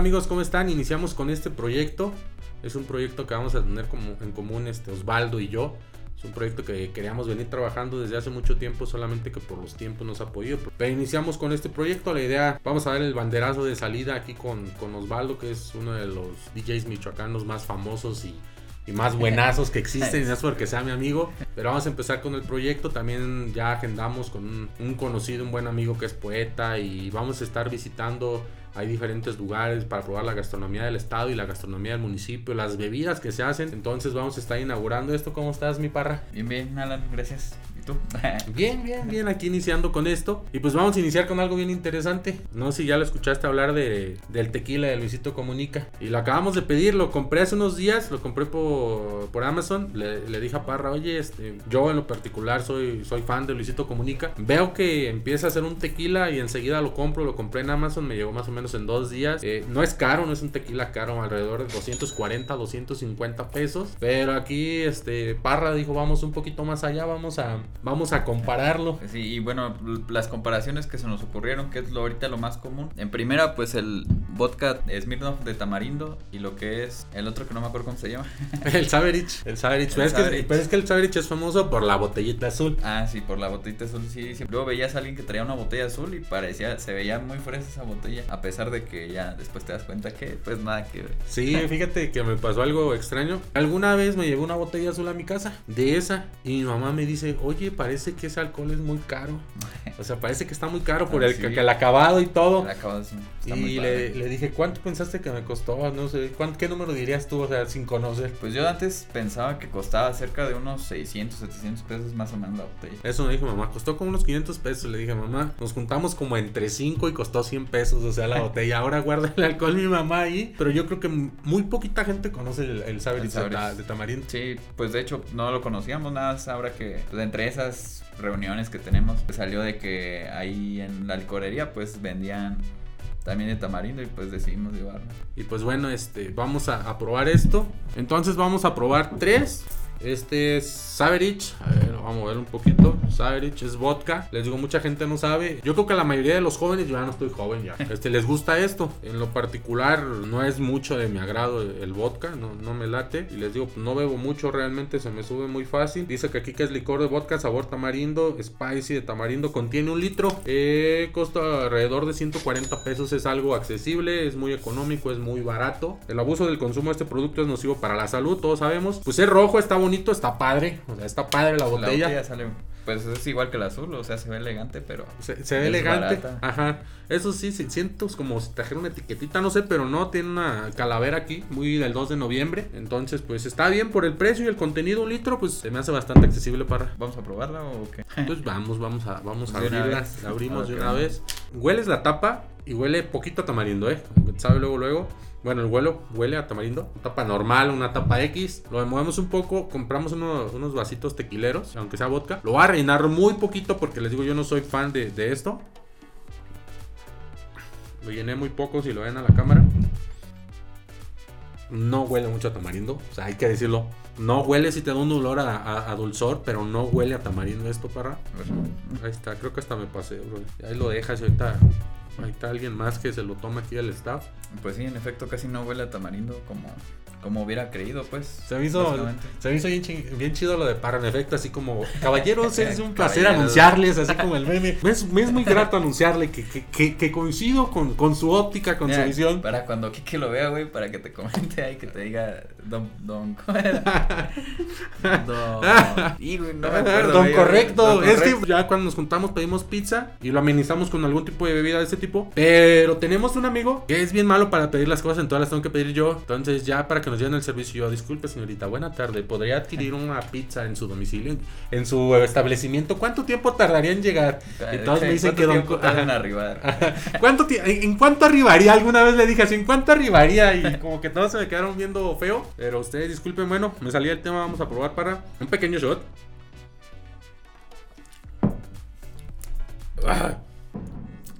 amigos, ¿cómo están? Iniciamos con este proyecto. Es un proyecto que vamos a tener como en común este Osvaldo y yo. Es un proyecto que queríamos venir trabajando desde hace mucho tiempo, solamente que por los tiempos nos ha podido. Pero iniciamos con este proyecto. La idea, vamos a dar el banderazo de salida aquí con, con Osvaldo, que es uno de los DJs michoacanos más famosos y y más buenazos que existen, y no es porque sea mi amigo. Pero vamos a empezar con el proyecto. También ya agendamos con un, conocido, un buen amigo que es poeta y vamos a estar visitando hay diferentes lugares para probar la gastronomía del estado y la gastronomía del municipio, las bebidas que se hacen. Entonces vamos a estar inaugurando esto. ¿Cómo estás, mi parra? Bien, bien, Alan, gracias. bien, bien, bien, aquí iniciando con esto. Y pues vamos a iniciar con algo bien interesante. No sé si ya lo escuchaste hablar de, del tequila de Luisito Comunica. Y lo acabamos de pedir, lo compré hace unos días, lo compré por, por Amazon. Le, dije a Parra, oye, este, yo en lo particular soy, soy fan de Luisito Comunica. Veo que empieza a hacer un tequila y enseguida lo compro, lo compré en Amazon, me llegó más o menos en dos días. Eh, no es caro, no es un tequila caro, alrededor de 240, 250 pesos. Pero aquí, este, Parra dijo, vamos un poquito más allá, vamos a Vamos a compararlo. Sí, y bueno, las comparaciones que se nos ocurrieron, que es lo ahorita lo más común. En primera, pues el vodka Smirnoff de tamarindo y lo que es el otro que no me acuerdo cómo se llama. el Saverich. El Saverich. Pero, Es que, el Saverich es famoso por la botellita azul. Ah, sí, por la botellita azul, sí. sí. Luego veías a alguien que traía una botella azul y parecía, se veía muy fresa esa botella. A pesar de que ya después te das cuenta que, pues nada que ver. Sí, fíjate que me pasó algo extraño. Alguna vez me llevó una botella azul a mi casa, de esa, y mi mamá me dice, oye, parece que ese alcohol es muy caro. O sea, parece que está muy caro por ah, el, el, acabado y todo. El acabado está y le, le, dije, ¿cuánto pensaste que me costó? No sé, ¿qué número dirías tú, o sea, sin conocer? Pues yo antes pensaba que costaba cerca de unos 600, 700 pesos más o menos la botella. Eso me dijo mamá, costó como unos 500 pesos. Le dije, mamá, nos juntamos como entre 5 y costó 100 pesos, o sea, la botella. Ahora guarda el alcohol mi mamá ahí. Pero yo creo que muy poquita gente conoce el, el de, tamarindo. Sí, pues de hecho no lo conocíamos nada, ahora que pues, entre esas reuniones que tenemos, pues salió de que ahí en la alcoholería pues vendían también de tamarindo y pues decidimos llevarlo. Y pues bueno, este, vamos a, a probar esto. Entonces vamos a probar tres. Este es Saverich. Vamos a ver un poquito. Saverich es vodka. Les digo, mucha gente no sabe. Yo creo que la mayoría de los jóvenes, yo ya no estoy joven ya. Este, les gusta esto. En lo particular, no es mucho de mi agrado el vodka. No, no me late. Y les digo, no bebo mucho realmente. Se me sube muy fácil. Dice que aquí que es licor de vodka, sabor tamarindo, spicy de tamarindo. Contiene un litro. Eh, costa alrededor de 140 pesos. Es algo accesible. Es muy económico. Es muy barato. El abuso del consumo de este producto es nocivo para la salud. Todos sabemos. Pues es rojo, está bonito está padre. O sea, está padre la botella. La botella sale, pues es igual que el azul, o sea, se ve elegante, pero. Se, ve elegante. Ajá. Eso sí, siento como si trajera una etiquetita, no sé, pero no, tiene una calavera aquí, muy del 2 de noviembre. Entonces, pues está bien por el precio y el contenido, un litro, pues se me hace bastante accesible para. ¿Vamos a probarla o qué? Pues vamos, vamos a, vamos a abrirla. La abrimos de una vez. Hueles la tapa y huele poquito a tamarindo, ¿eh? Sabe luego, luego. Bueno, el vuelo huele a tamarindo. Una tapa normal, una tapa X. Lo movemos un poco. Compramos unos vasitos tequileros, aunque sea vodka. Lo voy a rellenar muy poquito porque les digo, yo no soy fan de, esto. Lo llené muy poco si lo ven a la cámara. No huele mucho a tamarindo. O sea, hay que decirlo. No huele si te da un olor a, dulzor, pero no huele a tamarindo esto, para. Ahí está, creo que hasta me pasé, Ahí lo dejas y ahorita Ahí está alguien más que se lo toma aquí al staff. Pues sí, en efecto, casi no huele a tamarindo como, como hubiera creído, pues. Se me hizo, se me hizo bien, chido lo de Parra, en efecto, así como, caballeros, es un placer anunciarles, así como el meme. Me es, muy grato anunciarle que, que, que, coincido con, con, su óptica, con su visión. Para cuando Kike lo vea, güey, para que te comente ahí, que te diga, don, don, don, y, no me acuerdo, don, correcto. Es que ya cuando nos juntamos pedimos pizza y lo amenizamos con algún tipo de bebida de ese tipo. Pero tenemos un amigo que es bien malo para pedir las cosas, entonces las tengo que pedir yo. Entonces ya para que nos lleven el servicio, yo, disculpe señorita, buena tarde, ¿podría adquirir una pizza en su domicilio, en su establecimiento? ¿Cuánto tiempo tardaría en llegar? Y todos me dicen que don... arribar? ¿Cuánto ¿En cuánto arribaría? Alguna vez le dije así, ¿en cuánto arribaría? Y como que todos se me quedaron viendo feo. Pero ustedes disculpen, bueno, me salía el tema, vamos a probar para un pequeño shot.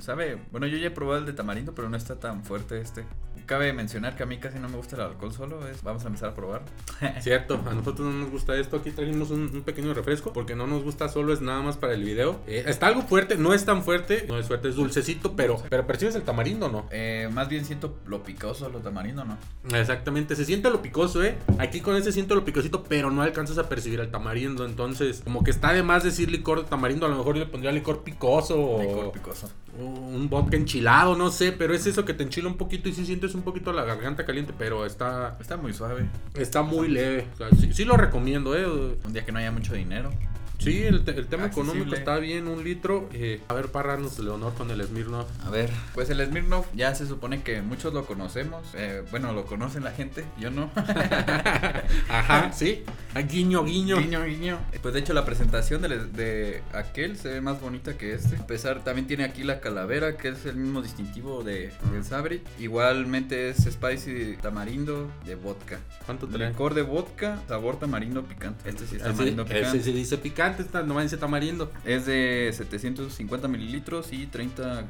¿Sabe? Bueno, yo ya he probado el de tamarindo, pero no está tan fuerte este. Cabe mencionar que a mí casi no me gusta el alcohol solo. Es, vamos a empezar a probar. Cierto, a nosotros no nos gusta esto. Aquí trajimos un, un pequeño refresco porque no nos gusta solo, es nada más para el video. Eh, está algo fuerte, no es tan fuerte, no es fuerte, es dulcecito, pero, pero percibes el tamarindo, ¿no? Eh, más bien siento lo picoso, lo tamarindo, ¿no? Exactamente, se siente lo picoso, ¿eh? Aquí con ese siento lo picosito, pero no alcanzas a percibir el tamarindo. Entonces, como que está de más decir licor de tamarindo, a lo mejor yo le pondría licor picoso o Licor picoso. Un vodka enchilado, no sé, pero es eso que te enchila un poquito y sí sientes un poquito la garganta caliente, pero está, Está muy suave. está muy leve. O sea, sí, sí lo recomiendo, ¿eh? Un día que no haya mucho dinero. Sí, el, te- el tema Accesible. económico está bien, un litro. Eh, a ver, párranos, Leonor, con el Smirnoff. A ver, pues el Smirnoff ya se supone que muchos lo conocemos. eh, bueno, lo conocen la gente, yo no. Ajá, sí. Ah, guiño, guiño. Guiño, guiño. Pues de hecho la presentación de, de aquel se ve más bonita que este. A pesar, también tiene aquí la calavera, que es el mismo distintivo de, del Sabri. Igualmente es spicy tamarindo de vodka. ¿Cuánto trae? Licor de vodka, sabor tamarindo picante. Este sí es Ese, tamarindo ese picante. se dice picante, esta no dice tamarindo. Es de 750 mililitros y 30%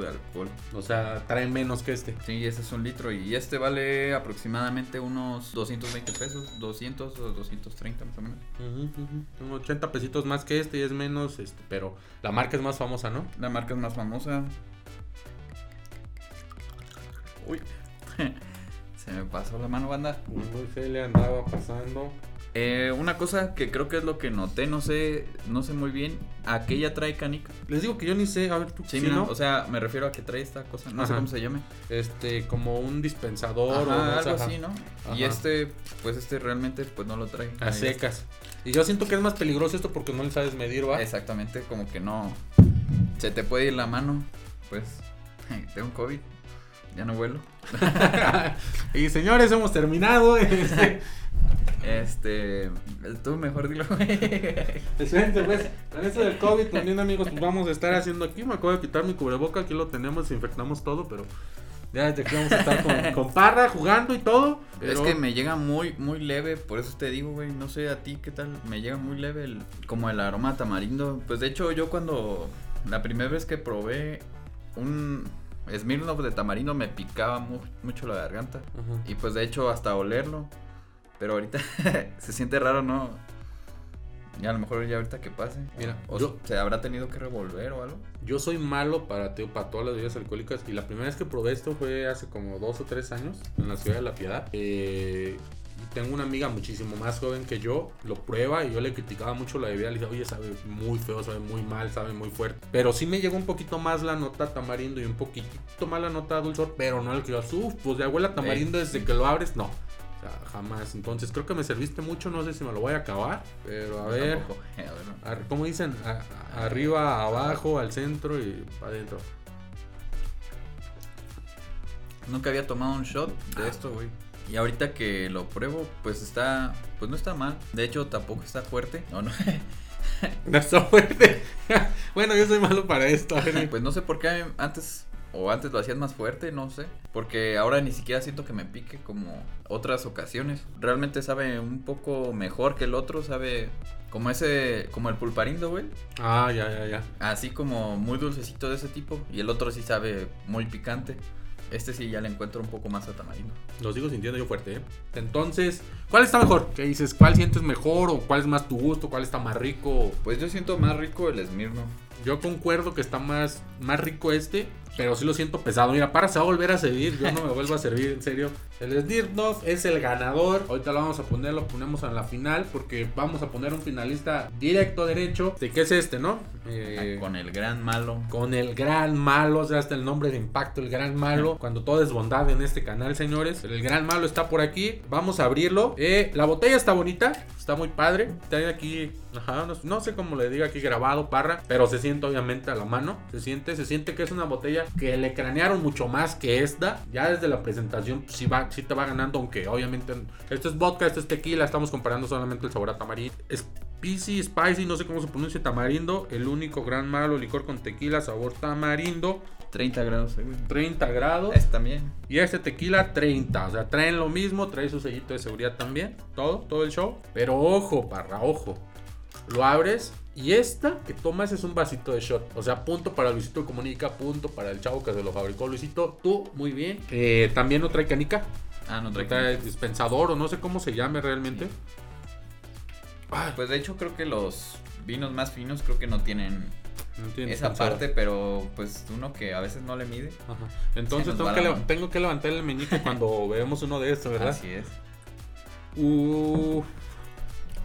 de alcohol. O sea, trae menos que este. Sí, ese es un litro y este vale aproximadamente unos 220 pesos, 200 o 230 más o menos. Ujú. Son 80 pesitos más que este y es menos, este, pero la marca es más famosa, ¿no? La marca es más famosa. Uy, se me pasó la mano, banda. Muy se le andaba pasando. Eh, una cosa que creo que es lo que noté, no sé, no sé muy bien, aquella trae canica. Les digo que yo ni sé, a ver tú, Sí, ¿sí, mira, no? o sea, me refiero a que trae esta cosa, no sé cómo se llame. este, como un dispensador o Ajá, sé, algo ajá. así, ¿no? Y este, pues este realmente pues no lo trae. A secas. Y yo siento que es más peligroso esto porque no le sabes medir, ¿va? Exactamente, como que no. Se te puede ir la mano. Pues. Tengo COVID. Ya no vuelo. y señores, hemos terminado. Este, Este. Tú mejor dilo. Espérense, pues, con eso del COVID también, amigos, pues vamos a estar haciendo aquí. Me acabo de quitar mi cubreboca, aquí lo tenemos, desinfectamos todo, pero ya desde aquí vamos a estar con, con Parra jugando y todo. Pero... Es que me llega muy, muy leve. Por eso te digo, güey. No sé a ti qué tal. Me llega muy leve el, como el aroma tamarindo. Pues de hecho, yo cuando. La primera vez que probé un. Smirnoff de tamarindo me picaba mu- mucho la garganta. Ajá. Y pues de hecho hasta olerlo. Pero ahorita se siente raro, ¿no? Y a lo mejor ya ahorita que pase. Mira, o yo- se habrá tenido que revolver o algo. Yo soy malo para, te- para todas las bebidas alcohólicas y la primera vez que probé esto fue hace como dos o tres años en la ciudad de La Piedad. Eh, tengo una amiga muchísimo más joven que yo, lo prueba y yo le criticaba mucho la bebida. Le dije, oye, sabe muy feo, sabe muy mal, sabe muy fuerte. Pero sí me llegó un poquito más la nota tamarindo y un poquitito más la nota dulzor, pero no el que yo, uff, pues de abuela tamarindo desde que lo abres, no. O sea, jamás. Entonces creo que me serviste mucho, no sé si me lo voy a acabar, pero a ver. Tampoco. A ¿Cómo dicen? A- a- arriba, abajo, al centro y adentro. Nunca había tomado un shot Ah. de esto, güey. Y ahorita que lo pruebo, pues está. Pues no está mal. De hecho, tampoco está fuerte. No, no. No está fuerte. bueno, yo soy malo para esto. ver. pues no sé por qué antes. O antes lo hacían más fuerte, no sé. Porque ahora ni siquiera siento que me pique como otras ocasiones. Realmente sabe un poco mejor que el otro. Sabe como ese. Como el pulparindo, güey. Ah, ya, ya, ya. Así como muy dulcecito de ese tipo. Y el otro sí sabe muy picante. Este sí ya le encuentro un poco más a tamarindo. Lo sigo sintiendo yo fuerte, ¿eh? Entonces, ¿cuál está mejor? ¿Qué dices? ¿Cuál sientes mejor? ¿O cuál es más tu gusto? ¿Cuál está más rico? Pues yo siento más rico el Smirnoff. Yo concuerdo que está más, más rico este, pero sí lo siento pesado. Mira, para se va a volver a servir. Yo no me vuelvo a servir, en serio. El Smirnoff es el ganador. Ahorita lo vamos a poner, lo ponemos en la final, porque vamos a poner un finalista directo, derecho. ¿De qué es este, no? Eh, Con el gran malo. con el gran malo, o sea, hasta el nombre de impacto, el gran malo, cuando todo es bondad en este canal, señores. El gran malo está por aquí, vamos a abrirlo. Eh, la botella está bonita, está muy padre. Está aquí, ajá, no, no sé cómo le diga aquí grabado, parra, pero se siente obviamente a la mano. Se siente, se siente que es una botella que le cranearon mucho más que esta. Ya desde la presentación, pues, sí, va, sí te va ganando, aunque obviamente esto es vodka, esto es tequila, estamos comparando solamente el sabor a tamarindo. Es Spicy, spicy, no sé cómo se pronuncia tamarindo. El único gran malo licor con tequila, sabor tamarindo. 30 grados, güey. 30 grados. Es también. Y este tequila 30. O sea, traen lo mismo, trae su sellito de seguridad también. Todo, todo el show. Pero ojo, parra, ojo. Lo abres Y esta que tomas es un vasito de shot. O sea, punto para Luisito Comunica, punto para el chavo que se lo fabricó Luisito. Tú, muy bien. Eh, también no trae canica. Ah, no No trae. dispensador o no sé cómo se llame realmente. Ah, Pues de hecho creo que los vinos más finos creo que no tienen no esa parte, pero pues uno que a veces no le mide. Ajá. Entonces que, la tengo que levantar el meñique cuando veamos uno de estos, ¿verdad? Así es. Uh,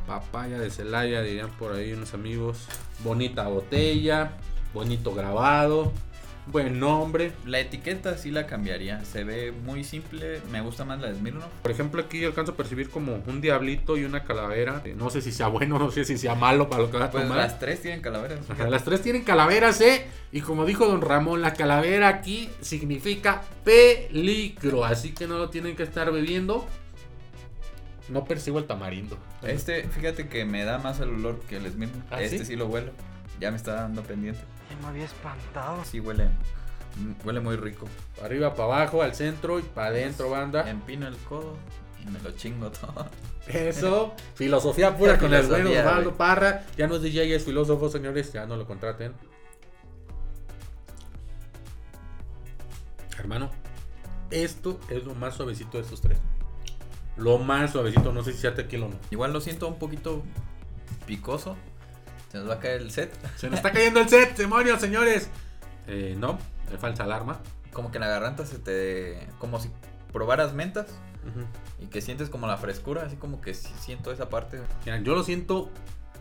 papaya de Celaya, dirían por ahí unos amigos. Bonita botella, bonito grabado, buen nombre. La etiqueta sí la cambiaría. Se ve muy simple. Me gusta más la de Smirnoff. Por ejemplo, aquí alcanzo a percibir como un diablito y una calavera. No sé si sea bueno, no sé si sea malo para lo que va a Pues tomar. las tres tienen calaveras. Ajá, las tres tienen calaveras, ¿eh? Y como dijo don Ramón, la calavera aquí significa peligro. Así que no lo tienen que estar bebiendo. No percibo el tamarindo. Este, fíjate que me da más el olor que el Smirnoff. ¿Ah, este sí? sí? lo huelo. Ya me está dando pendiente. Ya me había espantado. Sí huele. mm, Huele muy rico. Para arriba, para abajo, al centro y para adentro, banda. Empino el codo y me lo chingo todo. Eso, filosofía pura con el bueno Filosofía, Osvaldo güey. Parra. Ya no es DJ, es filósofo, señores. Ya no lo contraten. Hermano, esto es lo más suavecito de estos tres. Lo más suavecito, no sé si sea tequila o no. Igual lo siento un poquito picoso. Se nos va a caer el set. Se nos está cayendo el set, demonios, señores. Eh, no, de falsa alarma. Como que en la garganta se te. Como si probaras mentas y que sientes como la frescura, así como que siento esa parte. Mira, yo lo siento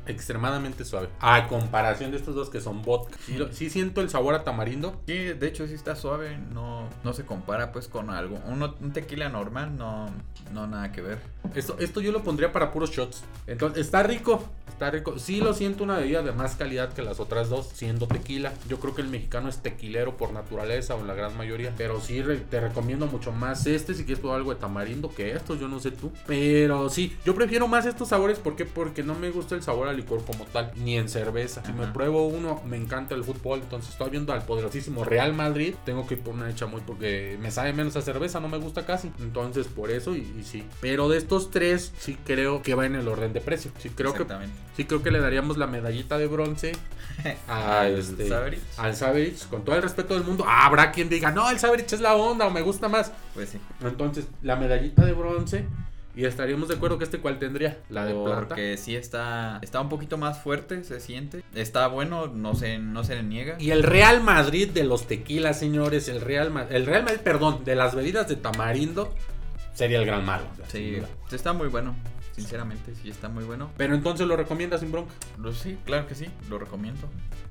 extremadamente suave. A comparación de estos dos que son vodka. Sí, siento el sabor a tamarindo. Sí, de hecho sí está suave, no, no se compara pues con algo. Uno, un tequila normal, no, no nada que ver. Esto, esto yo lo pondría para puros shots. Entonces, está rico. Está rico. Sí lo siento una bebida de más calidad que las otras dos, siendo tequila. Yo creo que el mexicano es tequilero por naturaleza o la gran mayoría. Pero sí te recomiendo mucho más este si quieres probar algo de tamarindo que estos. Yo no sé tú. Pero sí, yo prefiero más estos sabores. ¿Por qué? Porque no me gusta el sabor al licor como tal, ni en cerveza. Si me pruebo uno, me encanta el fútbol. Entonces estoy viendo al poderosísimo Real Madrid. Tengo que ir por una de chamoy porque me sabe menos a cerveza, no me gusta casi. Entonces por eso y, y sí. Pero de estos tres, sí creo que va en el orden de precio. Sí creo que sí creo que le daríamos la medallita de bronce a Al este al Saberich, con todo el respeto del mundo. Habrá quien diga, no, el Saberich es la onda o me gusta más. Pues sí. Entonces, la medallita de bronce. Y estaríamos de acuerdo que este cuál tendría, la de plata. Porque sí está, está un poquito más fuerte, se siente. Está bueno, no se, no se le niega. Y el Real Madrid de los tequilas, señores, el Real Madrid, el Real Madrid, perdón, de las bebidas de tamarindo, sería el gran malo. o sea, sin Sí, está muy bueno. Sinceramente, sí está muy bueno. Pero entonces lo recomiendas sin bronca. Lo, sí, claro que sí, lo recomiendo.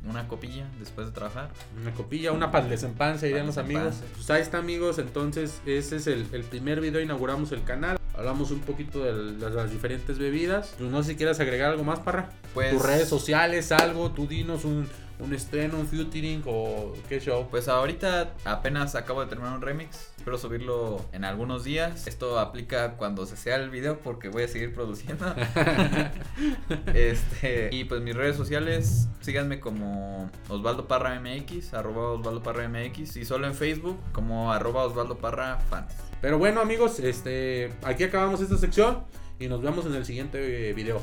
Una copilla después de trabajar. Una copilla, una pal desempanse, dirían los Pal amigos. Pues ahí está, amigos. Entonces, ese es el, el primer video. Inauguramos el canal. Hablamos un poquito de las, las diferentes bebidas. Pues no sé si quieres agregar algo más, Parra. Pues, Tus redes sociales, algo. Tú dinos un, un estreno, un featuring o qué show. Pues ahorita apenas acabo de terminar un remix. Espero subirlo en algunos días. Esto aplica cuando se sea el video porque voy a seguir produciendo. este, y pues mis redes sociales, síganme como Osvaldo Parra MX, arroba Osvaldo Parra MX. Y solo en Facebook como arroba Osvaldo Parra Fans. Pero bueno, amigos, este, aquí acabamos esta sección y nos vemos en el siguiente eh, video.